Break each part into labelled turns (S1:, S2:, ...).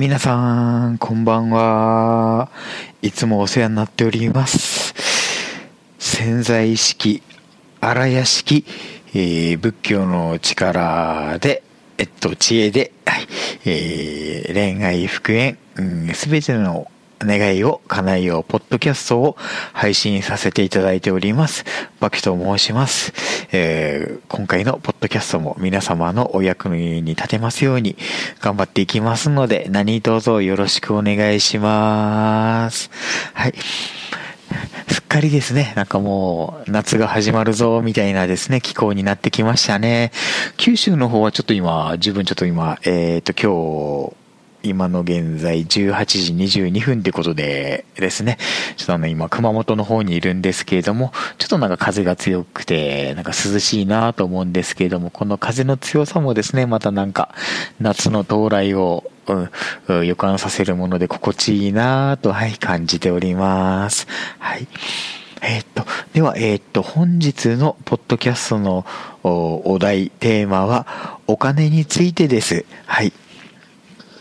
S1: 皆さん、こんばんは。いつもお世話になっております。潜在意識、荒屋敷、えー、仏教の力で、えっと、知恵で、はい、えー、恋愛復縁、す、べ、ての願いを叶えよう、ポッドキャストを配信させていただいております。バキと申します。えー、今回のポッドキャストも皆様のお役に立てますように頑張っていきますので、何卒よろしくお願いします。はい。すっかりですね、なんかもう夏が始まるぞ、みたいなですね、気候になってきましたね。九州の方はちょっと今、自分ちょっと今、えっ、ー、と今日、今の現在18時22分ってことでですね、ちょっとあの今熊本の方にいるんですけれども、ちょっとなんか風が強くて、なんか涼しいなと思うんですけれども、この風の強さもですね、またなんか夏の到来を、うん、予感させるもので心地いいなと、はい、感じております。はい。えー、っと、では、えー、っと、本日のポッドキャストのお題、テーマは、お金についてです。はい。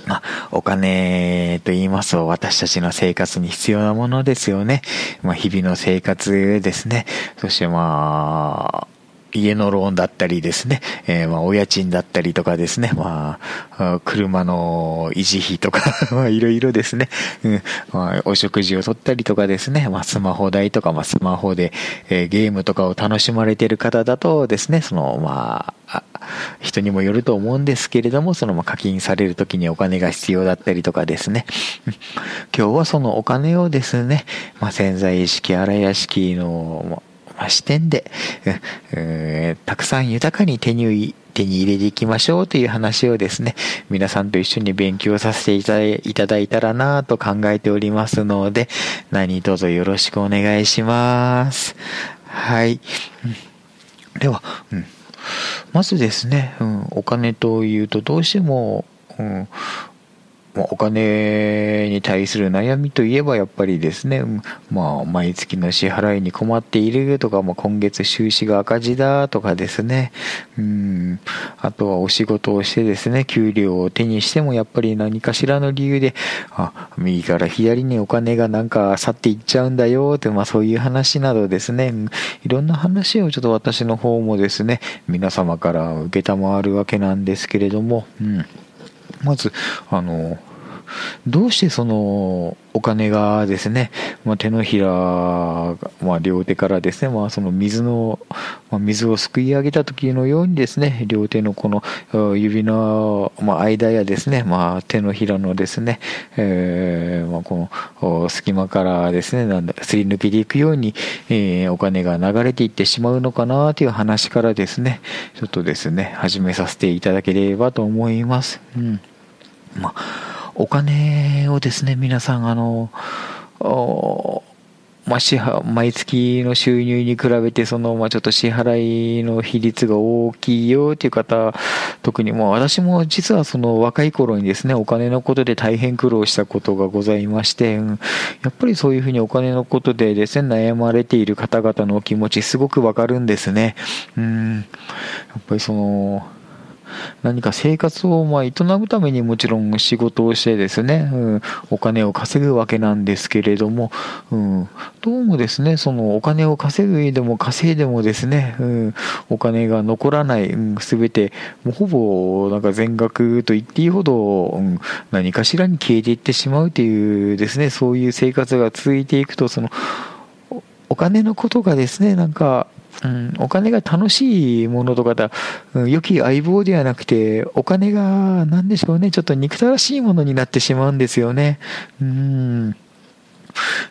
S1: まあ、お金と言いますと私たちの生活に必要なものですよね。まあ、日々の生活ですね。そしてまあ、家のローンだったりですね、えー、まあ、お家賃だったりとかですね、まあ、車の維持費とか まあ、いろいろですね、うんまあ、お食事をとったりとかですね、まあ、スマホ代とか、まあ、スマホで、えー、ゲームとかを楽しまれている方だとですね、その、まあ、人にもよると思うんですけれども、その、まあ、課金される時にお金が必要だったりとかですね、今日はそのお金をですね、まあ、潜在意識、荒屋敷の、視点で、え、たくさん豊かに手に手に入れていきましょうという話をですね、皆さんと一緒に勉強させていただいたらなと考えておりますので、何卒よろしくお願いします。はい。では、うん、まずですね、うん、お金というとどうしても、うんお金に対する悩みといえばやっぱりですね、まあ、毎月の支払いに困っているとか、まあ、今月収支が赤字だとかですね、うん、あとはお仕事をしてですね、給料を手にしてもやっぱり何かしらの理由で、あ、右から左にお金がなんか去っていっちゃうんだよって、まあそういう話などですね、いろんな話をちょっと私の方もですね、皆様から受けたまわるわけなんですけれども、うん。まず、あの、どうしてそのお金がですね、まあ、手のひら、まあ、両手からですね、まあ、その水の、まあ、水をすくい上げた時のようにですね、両手のこの指の、まあ、間やですね、まあ、手のひらのですね、えーまあ、この隙間からですね、なんだすり抜けていくように、えー、お金が流れていってしまうのかなという話からですね、ちょっとですね、始めさせていただければと思います。うん。まあお金をですね、皆さん、あの、まあ、支毎月の収入に比べて、その、まあ、ちょっと支払いの比率が大きいよっていう方、特にもう私も実はその若い頃にですね、お金のことで大変苦労したことがございまして、うん、やっぱりそういうふうにお金のことでですね、悩まれている方々のお気持ちすごくわかるんですね。うん、やっぱりその、何か生活をま営むためにもちろん仕事をしてですね、うん、お金を稼ぐわけなんですけれども、うん、どうもですね、そのお金を稼ぐでも稼いでもですね、うん、お金が残らない、す、べ、て、もうほぼなんか全額と言っていいほど、うん、何かしらに消えていってしまうというですね、そういう生活が続いていくと、その、お金のことがですね、なんか、うん、お金が楽しいものとかだ、うん、良き相棒ではなくて、お金が、何でしょうね、ちょっと憎たらしいものになってしまうんですよね。うん。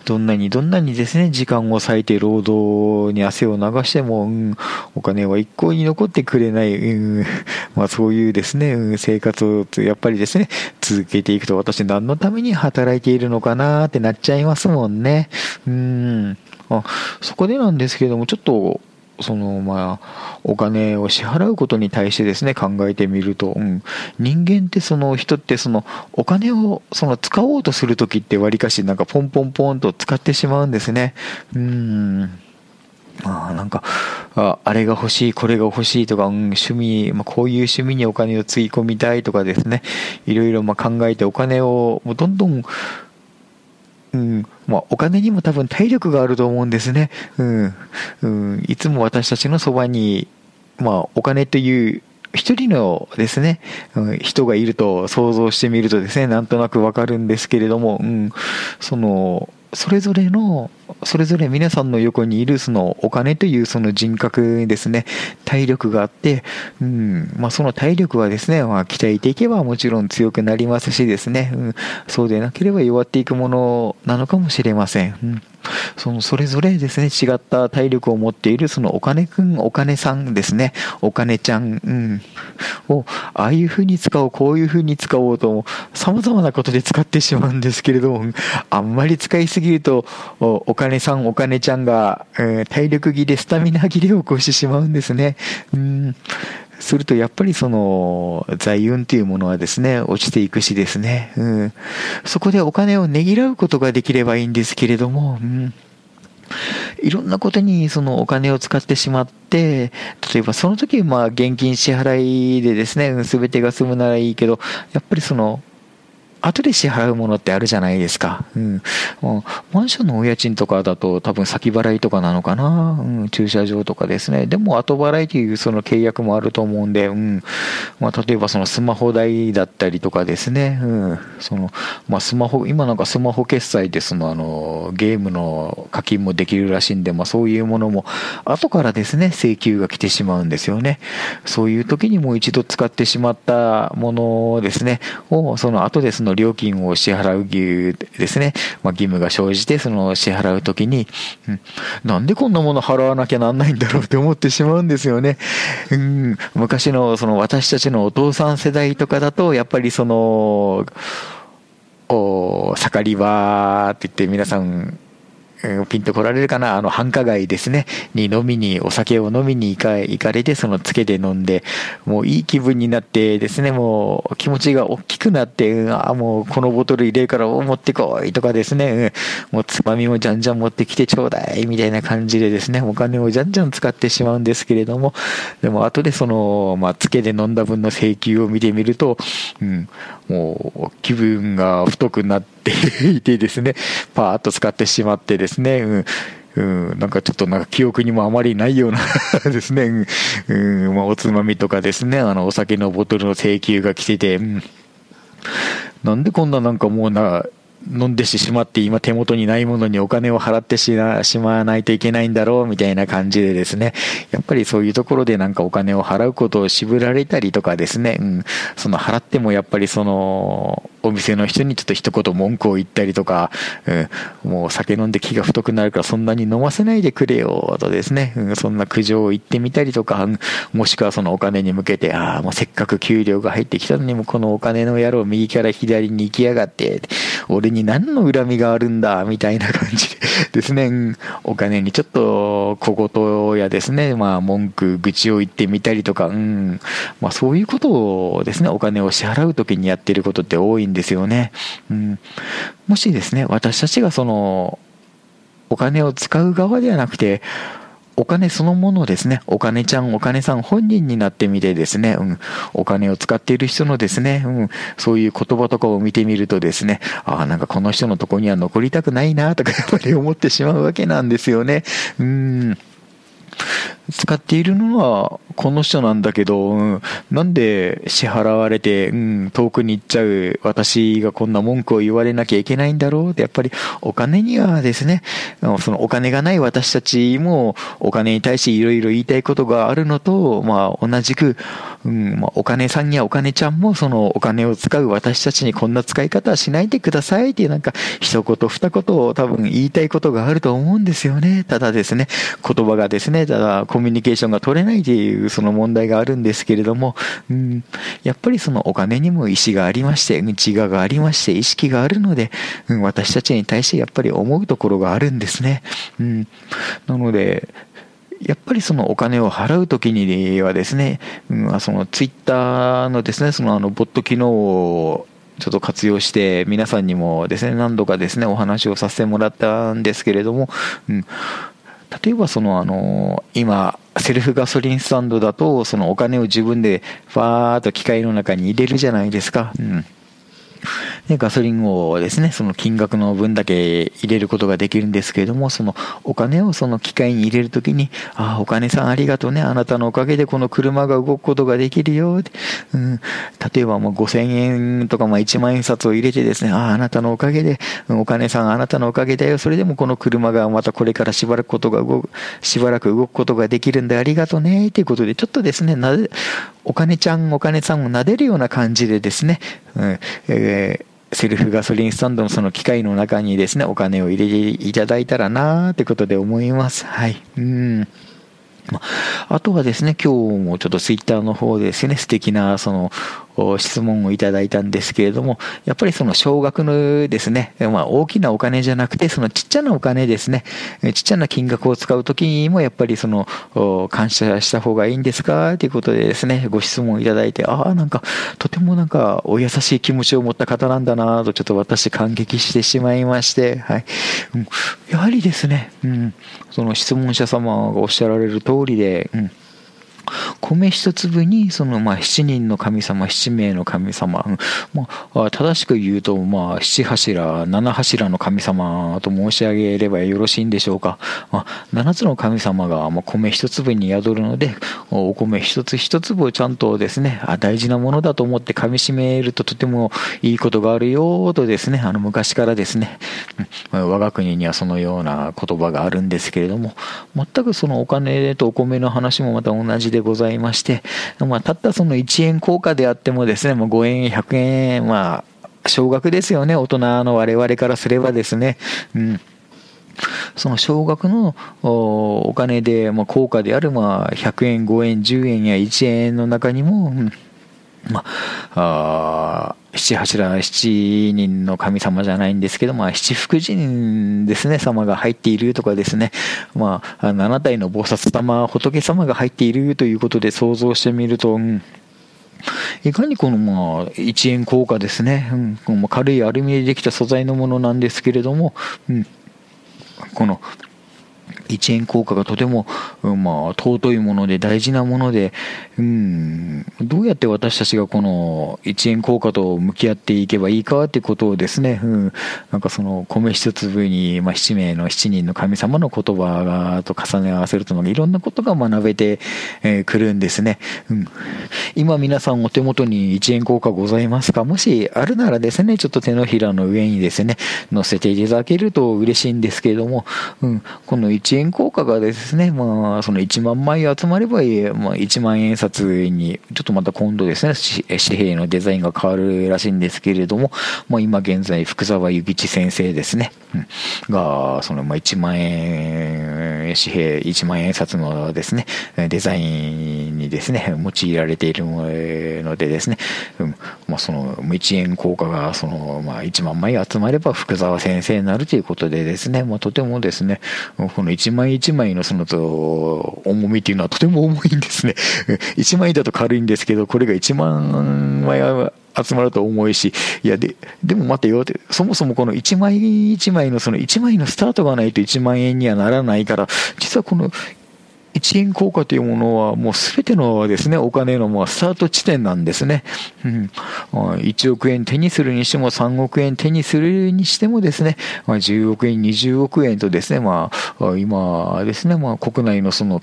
S1: どんなにどんなにですね、時間を割いて労働に汗を流しても、うん、お金は一向に残ってくれない、うん、まあそういうですね、うん、生活をやっぱりですね、続けていくと私何のために働いているのかなってなっちゃいますもんね。うん。あそこでなんですけれども、ちょっとそのまあお金を支払うことに対してですね考えてみると、うん、人間ってその人ってそのお金をその使おうとする時ってわりかしなんかポンポンポンと使ってしまうんですね。うん。まあなんかあ、あれが欲しい、これが欲しいとか、うん、趣味、まあ、こういう趣味にお金をつぎ込みたいとかですね、いろいろまあ考えてお金をもうどんどん、うん。まあ、お金にも多分体力があると思うんですね。うん。うん、いつも私たちのそばに、まあ、お金という一人のですね、うん、人がいると想像してみるとですね、なんとなくわかるんですけれども、うん、その、それぞれの、それぞれ皆さんの横にいるそのお金というその人格ですね、体力があって、うん、まあその体力はですね、まあ鍛えていけばもちろん強くなりますしですね、うん、そうでなければ弱っていくものなのかもしれません。うんそのそれぞれですね、違った体力を持っているそのお金くん、お金さんですね、お金ちゃん、うん、を、ああいう風に使おう、こういう風に使おうと、様々なことで使ってしまうんですけれども、あんまり使いすぎると、お金さん、お金ちゃんが、えー、体力切れ、スタミナ切れを起こしてしまうんですね。うん。するとやっぱりその財運というものはですね、落ちていくしですね、うん、そこでお金をねぎらうことができればいいんですけれども、うん、いろんなことにそのお金を使ってしまって、例えばその時まあ現金支払いでですね、すべてが済むならいいけど、やっぱりその後で支払うものってあるじゃないですか。うん。マンションのお家賃とかだと多分先払いとかなのかな。うん。駐車場とかですね。でも後払いというその契約もあると思うんで、うん。まあ例えばそのスマホ代だったりとかですね。うん。その、まあスマホ、今なんかスマホ決済でそのあの、ゲームの課金もできるらしいんで、まあそういうものも後からですね、請求が来てしまうんですよね。そういう時にもう一度使ってしまったものですね、をその後でそのの料金を支払う義ですね、まあ、義務が生じて、その支払うときに、うん、なんでこんなもの払わなきゃなんないんだろうって思ってしまうんですよね。うん、昔のその私たちのお父さん世代とかだと、やっぱりその、お盛り場って言って皆さんピンと来られるかな？あの繁華街ですね。に飲みにお酒を飲みに行か行かれてそのつけで飲んでもういい気分になってですねもう気持ちが大きくなってあもうこのボトル入れるから持ってこいとかですねもうつまみもじゃんじゃん持ってきてちょうだいみたいな感じでですねお金をじゃんじゃん使ってしまうんですけれどもでも後でそのまあつけで飲んだ分の請求を見てみると、うん、もう気分が太くなっていてですねパーッと使ってしまってですねですね。うん。うん、なんかちょっとなんか記憶にもあまりないような ですね、うん、まあ、おつまみとかですね、あの、お酒のボトルの請求が来てて、うん、なんでこんななんかもうな、飲んでしまって今手元にないものにお金を払ってしまわないといけないんだろうみたいな感じでですね、やっぱりそういうところでなんかお金を払うことを渋られたりとかですね、うん、その払ってもやっぱりその、お店の人にちょっと一言文句を言ったりとか、うん、もう酒飲んで気が太くなるからそんなに飲ませないでくれよとですね、うん、そんな苦情を言ってみたりとか、もしくはそのお金に向けて、ああ、もうせっかく給料が入ってきたのにもこのお金の野郎右から左に行きやがって、俺に何の恨みがあるんだ、みたいな感じでですね、お金にちょっと小言やですね、まあ文句、愚痴を言ってみたりとか、うん、まあそういうことをですね、お金を支払うときにやってることって多いんですよね。うん、もしですね、私たちがその、お金を使う側ではなくて、お金そのものですね、お金ちゃん、お金さん本人になってみてですね、うん、お金を使っている人のですね、うん、そういう言葉とかを見てみるとですね、ああ、なんかこの人のとこには残りたくないなとかやっぱり思ってしまうわけなんですよね。うん。使っているのはこの人なんだけど、うん、なんで支払われて、うん、遠くに行っちゃう私がこんな文句を言われなきゃいけないんだろうって、やっぱりお金にはですね、そのお金がない私たちもお金に対していろいろ言いたいことがあるのと、まあ同じく、うんまあ、お金さんやお金ちゃんもそのお金を使う私たちにこんな使い方はしないでくださいっていうなんか一言二言を多分言いたいことがあると思うんですよね。ただですね、言葉がですね、ただコミュニケーションが取れないっていうその問題があるんですけれども、うん、やっぱりそのお金にも意思がありまして、内側がありまして、意識があるので、うん、私たちに対してやっぱり思うところがあるんですね。うん、なので、やっぱりそのお金を払うときにはですね、そのツイッターのですね、そのあのボット機能をちょっと活用して皆さんにもですね、何度かですね、お話をさせてもらったんですけれども、例えばそのあの、今、セルフガソリンスタンドだと、そのお金を自分でファーっと機械の中に入れるじゃないですか。うん。で、ガソリンをですね、その金額の分だけ入れることができるんですけれども、そのお金をその機械に入れるときに、ああ、お金さんありがとうね。あなたのおかげでこの車が動くことができるよ。うん、例えばもう5000円とかまあ1万円札を入れてですね、ああ、あなたのおかげで、お金さんあなたのおかげだよ。それでもこの車がまたこれからしばらくことが動く、しばらく動くことができるんでありがとうね。ということで、ちょっとですね、お金ちゃん、お金さんを撫でるような感じでですね、うんえーセルフガソリンスタンドのその機械の中にですね、お金を入れていただいたらなーってことで思います。はい。うん。あとはですね、今日もちょっとツイッターの方でですね、素敵なその質問をいただいたんですけれども、やっぱりその少額のですね、まあ大きなお金じゃなくて、そのちっちゃなお金ですね、ちっちゃな金額を使うときにもやっぱりその感謝した方がいいんですか？ということでですね、ご質問いただいて、ああ、なんかとてもなんかお優しい気持ちを持った方なんだなとちょっと私感激してしまいまして、はい。やはりですね、うん、その質問者様がおっしゃられる通りで、うん。米一粒にそのまあ七人の神様七名の神様、まあ、正しく言うとまあ七柱七柱の神様と申し上げればよろしいんでしょうか、まあ、七つの神様がまあ米一粒に宿るのでお米一つ一粒をちゃんとですねあ大事なものだと思って噛みしめるととてもいいことがあるよとですねあの昔からですね、我が国にはそのような言葉があるんですけれども全くそのお金とお米の話もまた同じででございまして、まあ、たったその1円硬貨であってもですね、もう5円、100円、まあ、少額ですよね、大人の我々からすればですね。うん。その少額のお金で、まあ、効果である、まあ、100円、5円、10円や1円の中にも、うん。まあ、七柱、七人の神様じゃないんですけど、まあ、七福神ですね、様が入っているとかですね、まあ、七体の菩薩様、仏様が入っているということで想像してみると、うん、いかにこのまあ1円硬貨ですね、うん、軽いアルミでできた素材のものなんですけれども、うん、この1円硬貨がとても、まあ、尊いもので大事なもので、うん、どうやって私たちがこの1円硬貨と向き合っていけばいいかってことをですね、うん、なんかその米一粒に、まあ、7名の7人の神様の言葉がと重ね合わせるといろんなことが学べてく、えー、るんですね、うん。今皆さんお手元に1円硬貨ございますか？もしあるならですね、ちょっと手のひらの上にですね、乗せていただけると嬉しいんですけれども、うん、この1円効果がですね、まあ、その1万枚集まれば、まあ、1万円札に、ちょっとまた今度ですね、紙幣のデザインが変わるらしいんですけれども、まあ、今現在、福沢諭吉先生ですね、うん、が、その、まあ、1万円紙幣、1万円札のですね、デザインにですね、用いられているのでですね、うん、まあ、その、1円効果が、その、まあ、1万枚集まれば福沢先生になるということでですね、まあ、とてもですね、この1枚一枚のその重みっていうのはとても重いんですね。1枚だと軽いんですけど、これが1万枚集まると重いし、いやで、でも待てよって、そもそもこの1枚1枚のその1枚のスタートがないと1万円にはならないから、実はこの1円硬貨というものはもう全てのですね、お金のもうスタート地点なんですね。うん、1億円手にするにしても3億円手にするにしてもですね、まあ、10億円、20億円とですね、まあ、今ですね、まあ、国内のその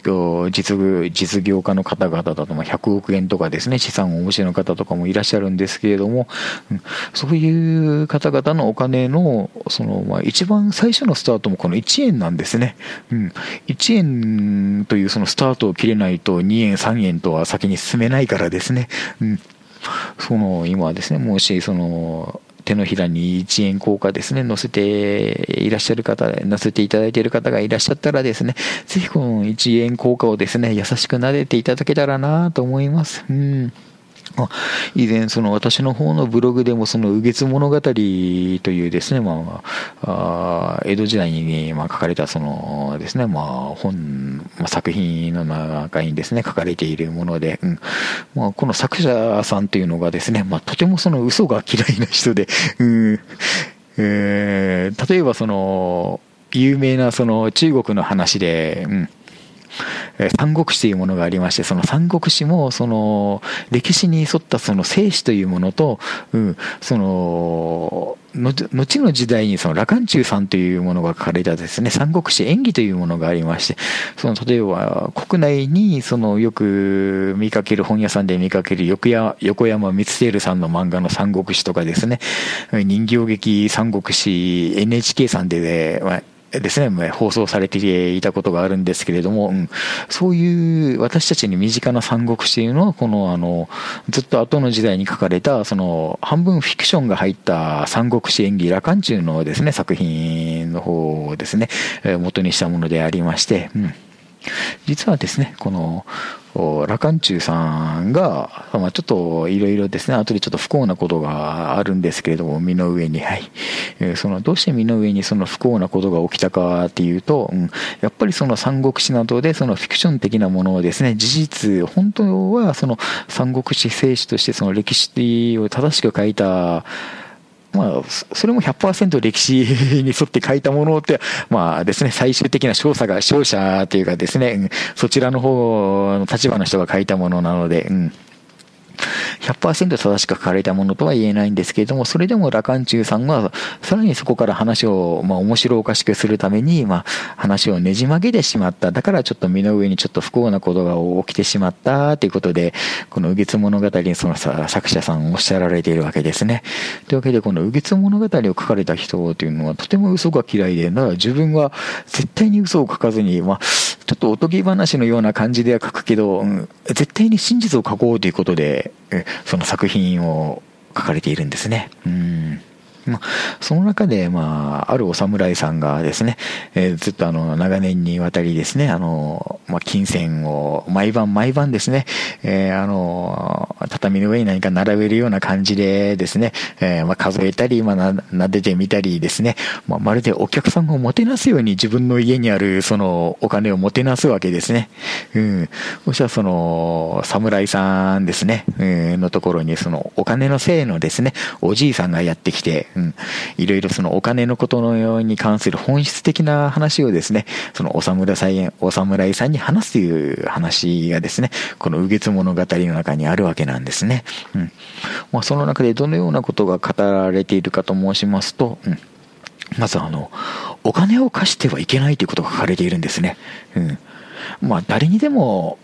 S1: 実実業家の方々だとまあ100億円とかですね、資産をお持ちの方とかもいらっしゃるんですけれども、うん、そういう方々のお金の、その、まあ、一番最初のスタートもこの1円なんですね。うん、1円とというそのスタートを切れないと2円3円とは先に進めないからですね、うん、その今はですねもしその手のひらに1円硬貨ですね、載せていらっしゃる方、載せていただいている方がいらっしゃったらですね、ぜひこの1円硬貨をですね、優しく撫でていただけたらなと思います。うん。以前、その私の方のブログでも、その、右月物語というですね、まあ、あ江戸時代に、まあ、書かれた、そのですね、まあ、本、まあ、作品の中にですね、書かれているもので、うん、まあ、この作者さんというのがですね、まあ、とてもその嘘が嫌いな人で、うん、えー、例えばその、有名なその中国の話で、うん。三国志というものがありまして、その三国志も、その、歴史に沿ったその生死というものと、うん、その、後の時代にその羅漢中さんというものが書かれたですね、三国志演技というものがありまして、その例えば国内にそのよく見かける本屋さんで見かける横山光輝さんの漫画の三国志とかですね、人形劇三国志 NHK さんで、まあですね、放送されていたことがあるんですけれども、うん、そういう私たちに身近な三国志というのはこのあのずっと後の時代に書かれたその半分フィクションが入った三国志演技羅漢中のですね作品の方をですね元にしたものでありまして、うん。実はですね、この、羅漢中さんが、まあ、ちょっといろいろですね、後でちょっと不幸なことがあるんですけれども、身の上に、はい。その、どうして身の上にその不幸なことが起きたかっていうと、うん、やっぱりその三国志などでそのフィクション的なものをですね、事実、本当はその三国志聖史としてその歴史を正しく書いた、まあ、それも100%歴史に沿って書いたものって、まあですね、最終的な勝者が、勝者というかですね、そちらの方の立場の人が書いたものなので、うん。100%正しく書かれたものとは言えないんですけれども、それでも羅漢中さんは、さらにそこから話を、まあ、面白おかしくするために、まあ、話をねじ曲げてしまった。だからちょっと身の上にちょっと不幸なことが起きてしまったということで、この右月物語にその作者さんおっしゃられているわけですね。というわけで、この右月物語を書かれた人というのはとても嘘が嫌いで、だから自分は絶対に嘘を書かずに、まあ、ちょっとおとぎ話のような感じでは書くけど、絶対に真実を書こうということで、その作品を書かれているんですね。うんまあ、その中で、まあ、あるお侍さんがですね、えー、ずっとあの、長年にわたりですね、あの、まあ、金銭を毎晩毎晩ですね、えー、あの、畳の上に何か並べるような感じでですね、えー、まあ、数えたり、まあ、な、撫でてみたりですね、まあ、まるでお客さんをもてなすように自分の家にある、その、お金をもてなすわけですね。うん。そしたらその、侍さんですね、うん、のところに、その、お金のせいのですね、おじいさんがやってきて、うん、いろいろそのお金のことのように関する本質的な話をですね、そのお侍さん、お侍さんに話すという話がですね、この右月物語の中にあるわけなんです。なんですね。うん。まあ、その中でどのようなことが語られているかと申しますと、うん。まずあの、お金を貸してはいけないということが書かれているんですね。うん。まあ、誰にでも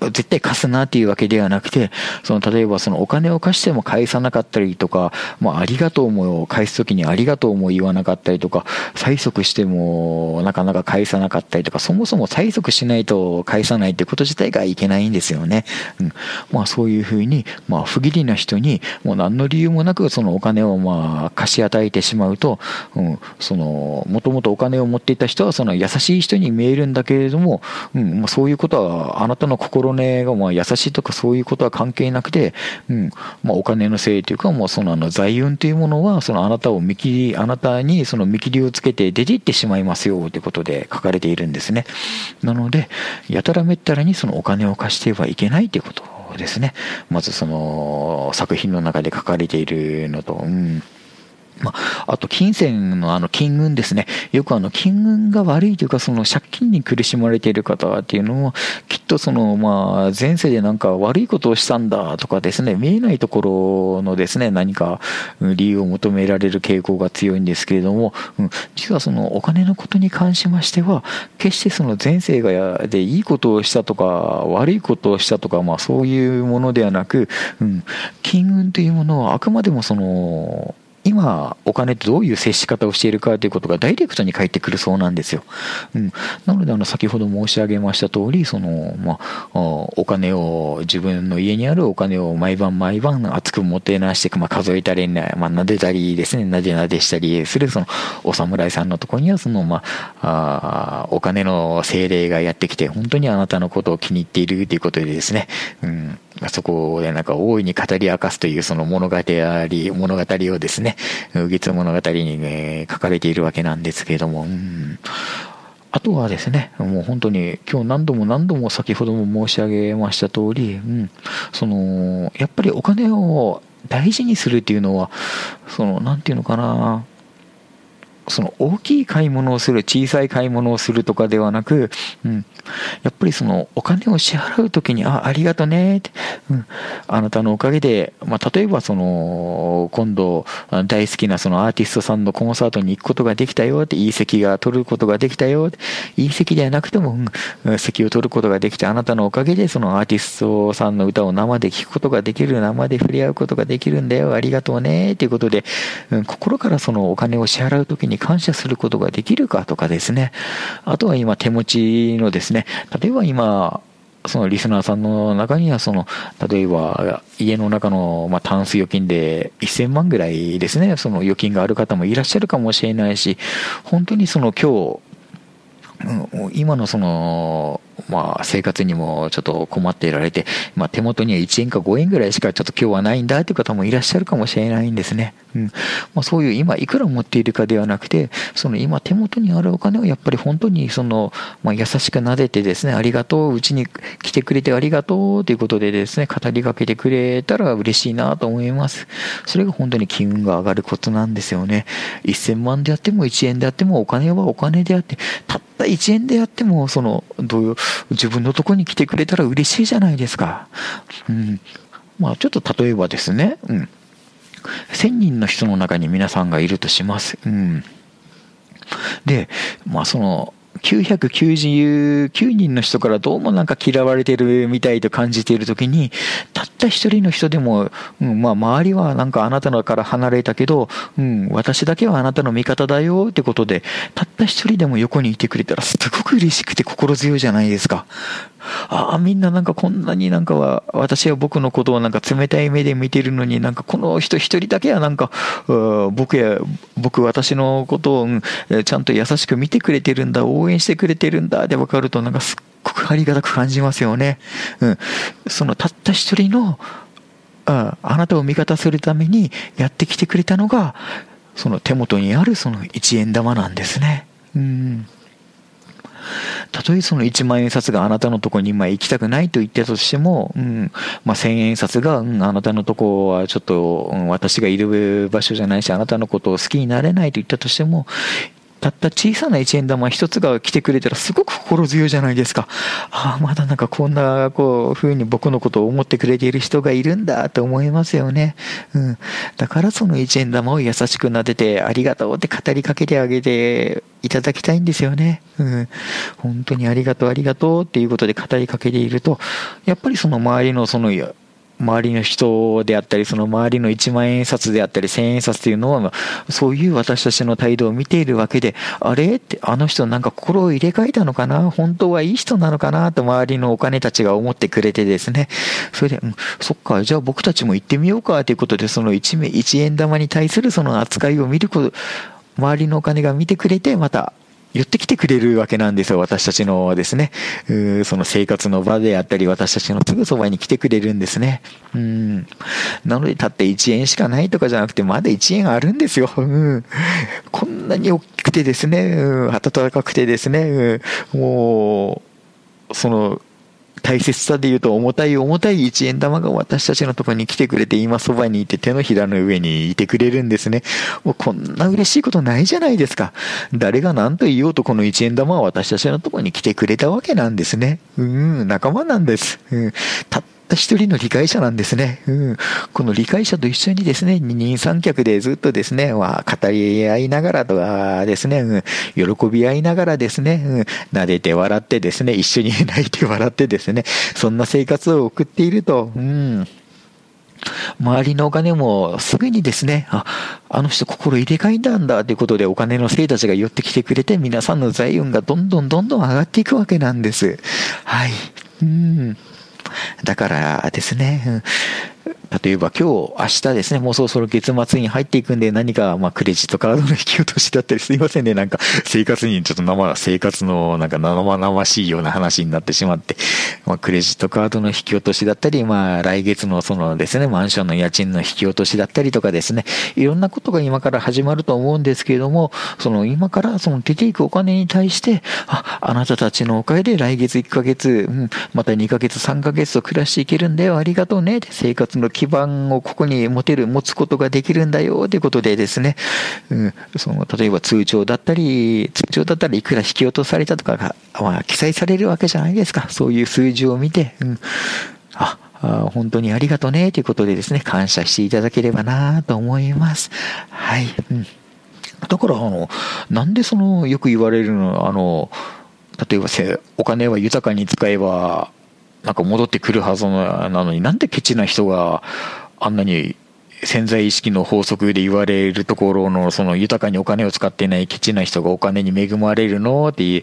S1: 絶対貸すなっていうわけではなくて、その、例えばそのお金を貸しても返さなかったりとか、まあ、ありがとうも返すときにありがとうも言わなかったりとか、催促してもなかなか返さなかったりとか、そもそも催促しないと返さないってこと自体がいけないんですよね。うん。まあ、そういうふうに、まあ、不義理な人に、もう何の理由もなくそのお金をまあ、貸し与えてしまうと、うん、その、もともとお金を持っていた人はその優しい人に見えるんだけれども、うん、まあ、そういうことはあなたの心根がまあ優しいとかそういうことは関係なくて、うんまあ、お金のせいというか、もうそのあの財運というものは、そのあなたを見切り、あなたにその見切りをつけて出ていってしまいますよということで書かれているんですね。なので、やたらめったらにそのお金を貸してはいけないということですね。まずその作品の中で書かれているのと、うん。まあ、あと、金銭のあの、金運ですね。よくあの、金運が悪いというか、その借金に苦しまれている方っていうのは、きっとその、まあ、前世でなんか悪いことをしたんだとかですね、見えないところのですね、何か理由を求められる傾向が強いんですけれども、うん、実はそのお金のことに関しましては、決してその前世がでいいことをしたとか、悪いことをしたとか、まあそういうものではなく、うん、金運というものはあくまでもその、今、お金とどういう接し方をしているかということがダイレクトに返ってくるそうなんですよ。うん。なので、あの、先ほど申し上げました通り、その、まあ、お金を、自分の家にあるお金を毎晩毎晩熱くもてなして、まあ、数えたり、ね、まあ、撫でたりですね、なでなでしたりする、その、お侍さんのところには、その、まあ、あお金の精霊がやってきて、本当にあなたのことを気に入っているということでですね、うん。そこでなんか大いに語り明かすというその物語り、物語をですね、月物語に、ね、書かれているわけなんですけれども、うん、あとはですね、もう本当に今日何度も何度も先ほども申し上げました通り、うん、その、やっぱりお金を大事にするっていうのは、その、なんて言うのかな、その大きい買い物をする、小さい買い物をするとかではなく、うん、やっぱりそのお金を支払うときに、あ、ありがとねって、うん、あなたのおかげで、まあ、例えばその、今度大好きなそのアーティストさんのコンサートに行くことができたよって、いい席が取ることができたよって、いい席ではなくても、うん、席を取ることができて、あなたのおかげでそのアーティストさんの歌を生で聴くことができる、生で触れ合うことができるんだよ、ありがとうねっていうことで、うん、心からそのお金を支払うときに感謝することができるかとかですね、あとは今手持ちのですね、例えば今、そのリスナーさんの中には、その、例えば、家の中の、まあ、タンス預金で1000万ぐらいですね、その預金がある方もいらっしゃるかもしれないし、本当にその今日、今のその、まあ、生活にもちょっと困っていられて、まあ、手元には1円か5円ぐらいしかちょっと今日はないんだという方もいらっしゃるかもしれないんですね。うんまあ、そういう今いくら持っているかではなくて、その今手元にあるお金をやっぱり本当にその、まあ、優しく撫でてですね、ありがとう、うちに来てくれてありがとうということでですね、語りかけてくれたら嬉しいなと思います。それが本当に気運が上がることなんですよね。1000万であっても1円であってもお金はお金であって、たった1円であっても、その、どういう、自分のとこに来てくれたら嬉しいじゃないですか。うん。まあちょっと例えばですね、うん。1000人の人の中に皆さんがいるとします。うん。で、まあその、999人の人からどうもなんか嫌われてるみたいと感じているときに、たった一人の人でも、うん、まあ周りはなんかあなたのから離れたけど、うん、私だけはあなたの味方だよってことで、たった一人でも横にいてくれたらすごく嬉しくて心強いじゃないですか。ああ、みんななんかこんなになんかは、私は僕のことをなんか冷たい目で見てるのになんかこの人一人だけはなんか、僕や、僕私のことを、ちゃんと優しく見てくれてるんだ、応援してくれてるんだって分かるとなんかすっごくありがたく感じますよね。うん。そのたった一人の、ああなたを味方するためにやってきてくれたのが、その手元にあるその一円玉なんですね。うん。たとえその1万円札があなたのとこに今行きたくないと言ったとしても、うん、まあ、1000円札が、うん、あなたのとこはちょっと、うん、私がいる場所じゃないし、あなたのことを好きになれないと言ったとしても、たった小さな一円玉一つが来てくれたらすごく心強いじゃないですか。ああ、まだなんかこんな、こう、風に僕のことを思ってくれている人がいるんだと思いますよね。うん。だからその一円玉を優しく撫でて、ありがとうって語りかけてあげていただきたいんですよね。うん。本当にありがとう、ありがとうっていうことで語りかけていると、やっぱりその周りのその、周りの人であったり、その周りの1万円札であったり、1000円札というのは、そういう私たちの態度を見ているわけで、あれって、あの人なんか心を入れ替えたのかな？本当はいい人なのかな？と周りのお金たちが思ってくれてですね。それで、うん、そっか、じゃあ僕たちも行ってみようかということで、その 1, 1円玉に対するその扱いを見ること、周りのお金が見てくれて、また寄ってきてくれるわけなんですよ、私たちのですね。その生活の場であったり、私たちのすぐそばに来てくれるんですね。うん。なので、たって1円しかないとかじゃなくて、まだ1円あるんですよ。うん。こんなに大きくてですね、暖かくてですね、もう、その、大切さで言うと重たい重たい一円玉が私たちのところに来てくれて今そばにいて手のひらの上にいてくれるんですね。もうこんな嬉しいことないじゃないですか。誰が何と言おうとこの一円玉は私たちのところに来てくれたわけなんですね。うん、仲間なんです。うん、たった一人の理解者なんですね。うん。この理解者と一緒にですね、二人三脚でずっとですね、まあ、語り合いながらとかですね、うん、喜び合いながらですね、うん、撫でて笑ってですね、一緒に泣いて笑ってですね、そんな生活を送っていると、うん。周りのお金もすぐにですね、あ、あの人心入れ替えたんだということでお金の生たちが寄ってきてくれて皆さんの財運がどんどんどんどん上がっていくわけなんです。はい。うん。だからですね、例えば今日、明日ですね、もうそろそろ月末に入っていくんで、何か、まあ、クレジットカードの引き落としだったり、すいませんね、なんか、生活にちょっと生、生活の、なんか生々しいような話になってしまって、まあ、クレジットカードの引き落としだったり、まあ、来月のそのですね、マンションの家賃の引き落としだったりとかですね、いろんなことが今から始まると思うんですけれども、その、今からその出ていくお金に対して、あ、あなたたちのおかげで来月1ヶ月、うん、また2ヶ月、3ヶ月と暮らしていけるんだよ、ありがとうね、生活の基盤をここに持てる、持つことができるんだよということでですね、うん、その例えば通帳だったり、通帳だったらいくら引き落とされたとかが、まあ、記載されるわけじゃないですか。そういう数字を見て、うん、あ、あ本当にありがとねということでですね、感謝していただければなと思います。はい。うんだから、あの、なんでその、よく言われるの、あの、例えば、お金は豊かに使えば、なんか戻ってくるはずなのに、なんでケチな人があんなに潜在意識の法則で言われるところの、その豊かにお金を使っていないケチな人がお金に恵まれるのっていう、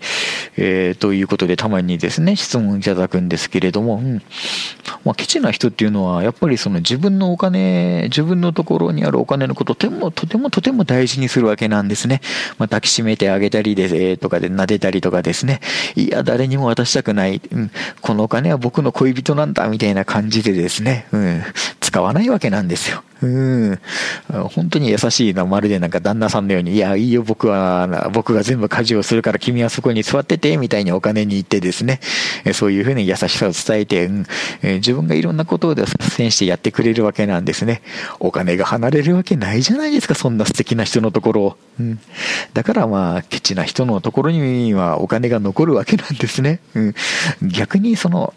S1: えー、ということでたまにですね、質問いただくんですけれども、うん。まあ、ケチな人っていうのは、やっぱりその自分のお金、自分のところにあるお金のことをとても、とてもとても大事にするわけなんですね。まあ、抱きしめてあげたりで、えー、とかで撫でたりとかですね。いや、誰にも渡したくない。うん。このお金は僕の恋人なんだ、みたいな感じでですね、うん。使わないわけなんですよ。うん。本当に優しいな、まるでなんか旦那さんのように、いや、いいよ、僕は、僕が全部家事をするから君はそこに座ってて、みたいにお金に行ってですね、そういうふうに優しさを伝えて、うん、自分がいろんなことを率先してやってくれるわけなんですね。お金が離れるわけないじゃないですか、そんな素敵な人のところを。うん。だからまあ、ケチな人のところにはお金が残るわけなんですね。うん。逆にその、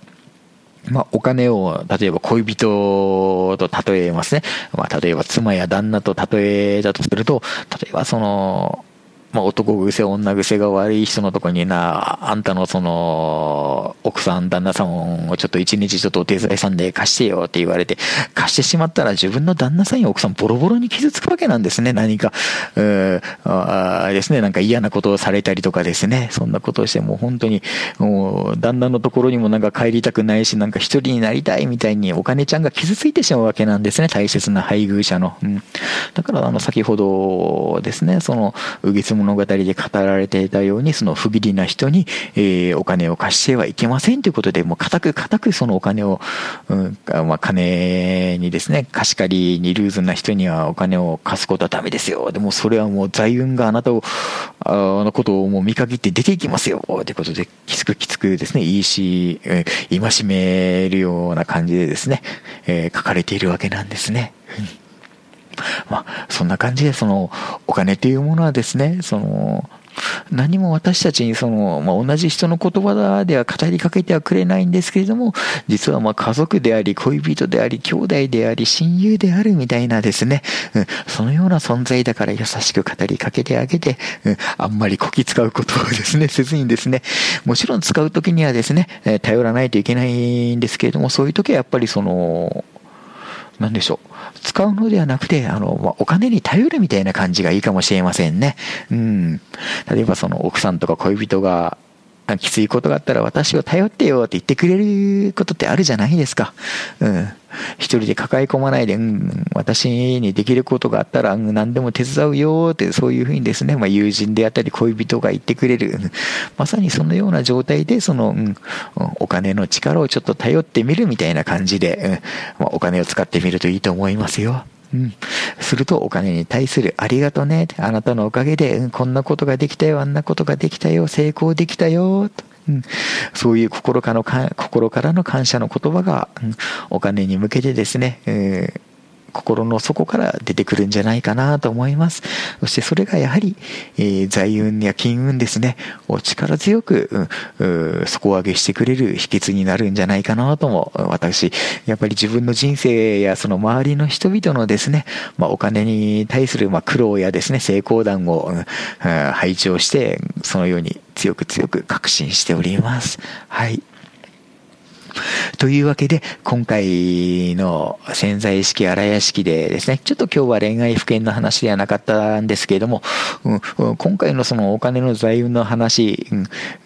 S1: まあ、お金を、例えば恋人と例えますね。まあ、例えば妻や旦那と例えだとすると、例えばその、まあ、男癖、女癖が悪い人のとこにな、あんたのその、奥さん、旦那さんをちょっと一日ちょっとお手伝いさんで貸してよって言われて、貸してしまったら自分の旦那さんや奥さんボロボロに傷つくわけなんですね。何か、うあですね、なんか嫌なことをされたりとかですね。そんなことをしてもう本当に、もう旦那のところにもなんか帰りたくないし、なんか一人になりたいみたいにお金ちゃんが傷ついてしまうわけなんですね。大切な配偶者の。うん。だからあの先ほどですね、その、うぎつ物語で語られていたように、その不義理な人に、えー、お金を貸してはいけませんということで、もう固く固くそのお金を、うん、まあ、金にですね、貸し借りにルーズな人にはお金を貸すことはダメですよ。でもそれはもう財運があなたを、あのことをもう見限って出ていきますよ。ということで、きつくきつくですね、いいし、え、戒めるような感じでですね、えー、書かれているわけなんですね。まあ、そんな感じで、その、お金っていうものはですね、その、何も私たちにその、まあ、同じ人の言葉では語りかけてはくれないんですけれども、実はま家族であり、恋人であり、兄弟であり、親友であるみたいなですね、うん、そのような存在だから優しく語りかけてあげて、うん、あんまりこき使うことをですね、せずにですね、もちろん使う時にはですね、頼らないといけないんですけれども、そういう時はやっぱりその、何でしょう。使うのではなくて、あの、まあ、お金に頼るみたいな感じがいいかもしれませんね。うん。例えばその奥さんとか恋人が、きついことがあったら私を頼ってよって言ってくれることってあるじゃないですか。うん。一人で抱え込まないで、うん、私にできることがあったら、うん、何でも手伝うよって、そういうふうにですね、まあ、友人であったり恋人が言ってくれる。まさにそのような状態で、その、うん、お金の力をちょっと頼ってみるみたいな感じで、うんまあ、お金を使ってみるといいと思いますよ。うん。するとお金に対するありがとね。あなたのおかげで、うん、こんなことができたよ、あんなことができたよ、成功できたよ、と。うん、そういう心からの心からの感謝の言葉が、うん、お金に向けてですね、えー心の底から出てくるんじゃないかなと思います。そしてそれがやはり、えー、財運や金運ですね、を力強く、うん、底上げしてくれる秘訣になるんじゃないかなとも、私、やっぱり自分の人生やその周りの人々のですね、まあ、お金に対するまあ苦労やですね、成功談を、うん、拝聴して、そのように強く強く確信しております。はい。というわけで、今回の潜在意識荒屋敷でですね、ちょっと今日は恋愛不見の話ではなかったんですけれども、うん、今回のそのお金の財運の話、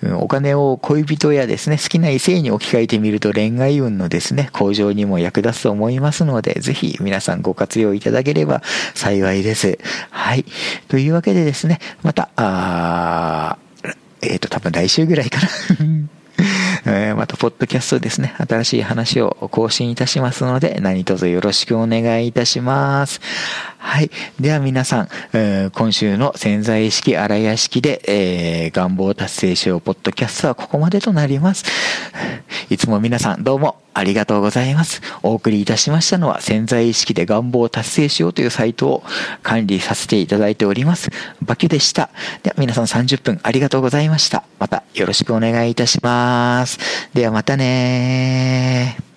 S1: うん、お金を恋人やですね、好きな異性に置き換えてみると恋愛運のですね、向上にも役立つと思いますので、ぜひ皆さんご活用いただければ幸いです。はい。というわけでですね、また、あえっ、ー、と、多分来週ぐらいかなえまた、ポッドキャストですね、新しい話を更新いたしますので、何卒よろしくお願いいたします。はい。では皆さん、えー、今週の潜在意識荒屋敷で、えー、願望達成しようポッドキャストはここまでとなります。いつも皆さんどうもありがとうございます。お送りいたしましたのは潜在意識で願望を達成しようというサイトを管理させていただいております。バキュでした。では皆さん30分ありがとうございました。またよろしくお願いいたします。ではまたね